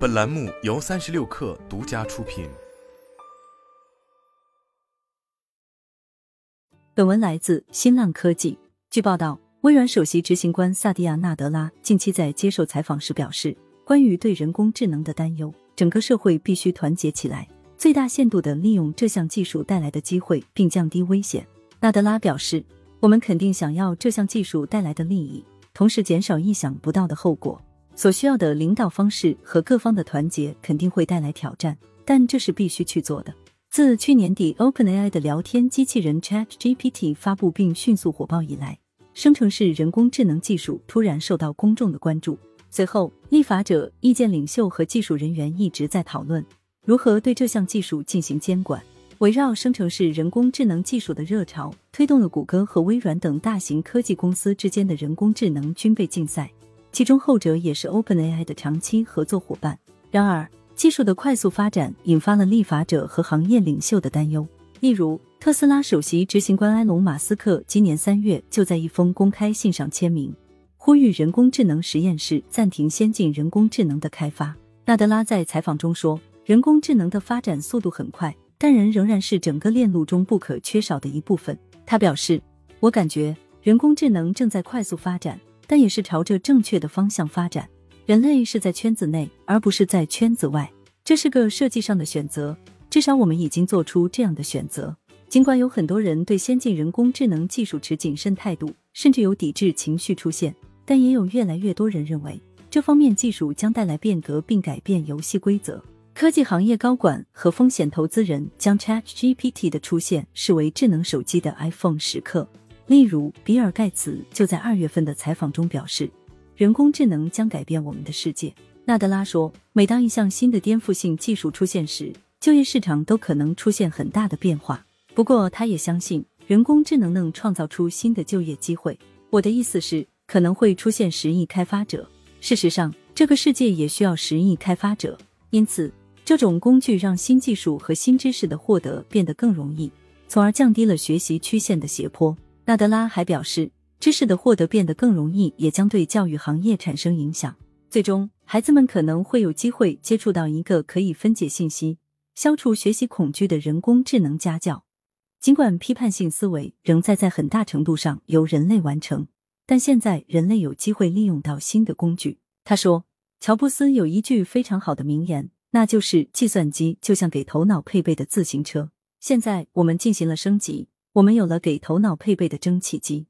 本栏目由三十六氪独家出品。本文来自新浪科技。据报道，微软首席执行官萨蒂亚·纳德拉近期在接受采访时表示，关于对人工智能的担忧，整个社会必须团结起来，最大限度的利用这项技术带来的机会，并降低危险。纳德拉表示，我们肯定想要这项技术带来的利益，同时减少意想不到的后果。所需要的领导方式和各方的团结肯定会带来挑战，但这是必须去做的。自去年底 OpenAI 的聊天机器人 ChatGPT 发布并迅速火爆以来，生成式人工智能技术突然受到公众的关注。随后，立法者、意见领袖和技术人员一直在讨论如何对这项技术进行监管。围绕生成式人工智能技术的热潮，推动了谷歌和微软等大型科技公司之间的人工智能军备竞赛。其中后者也是 OpenAI 的长期合作伙伴。然而，技术的快速发展引发了立法者和行业领袖的担忧。例如，特斯拉首席执行官埃隆·马斯克今年三月就在一封公开信上签名，呼吁人工智能实验室暂停先进人工智能的开发。纳德拉在采访中说：“人工智能的发展速度很快，但人仍然是整个链路中不可缺少的一部分。”他表示：“我感觉人工智能正在快速发展。”但也是朝着正确的方向发展。人类是在圈子内，而不是在圈子外，这是个设计上的选择。至少我们已经做出这样的选择。尽管有很多人对先进人工智能技术持谨慎态度，甚至有抵制情绪出现，但也有越来越多人认为这方面技术将带来变革并改变游戏规则。科技行业高管和风险投资人将 ChatGPT 的出现视为智能手机的 iPhone 时刻。例如，比尔·盖茨就在二月份的采访中表示，人工智能将改变我们的世界。纳德拉说，每当一项新的颠覆性技术出现时，就业市场都可能出现很大的变化。不过，他也相信人工智能能创造出新的就业机会。我的意思是，可能会出现十亿开发者。事实上，这个世界也需要十亿开发者。因此，这种工具让新技术和新知识的获得变得更容易，从而降低了学习曲线的斜坡。纳德拉还表示，知识的获得变得更容易，也将对教育行业产生影响。最终，孩子们可能会有机会接触到一个可以分解信息、消除学习恐惧的人工智能家教。尽管批判性思维仍在在很大程度上由人类完成，但现在人类有机会利用到新的工具。他说：“乔布斯有一句非常好的名言，那就是计算机就像给头脑配备的自行车。现在我们进行了升级。”我们有了给头脑配备的蒸汽机。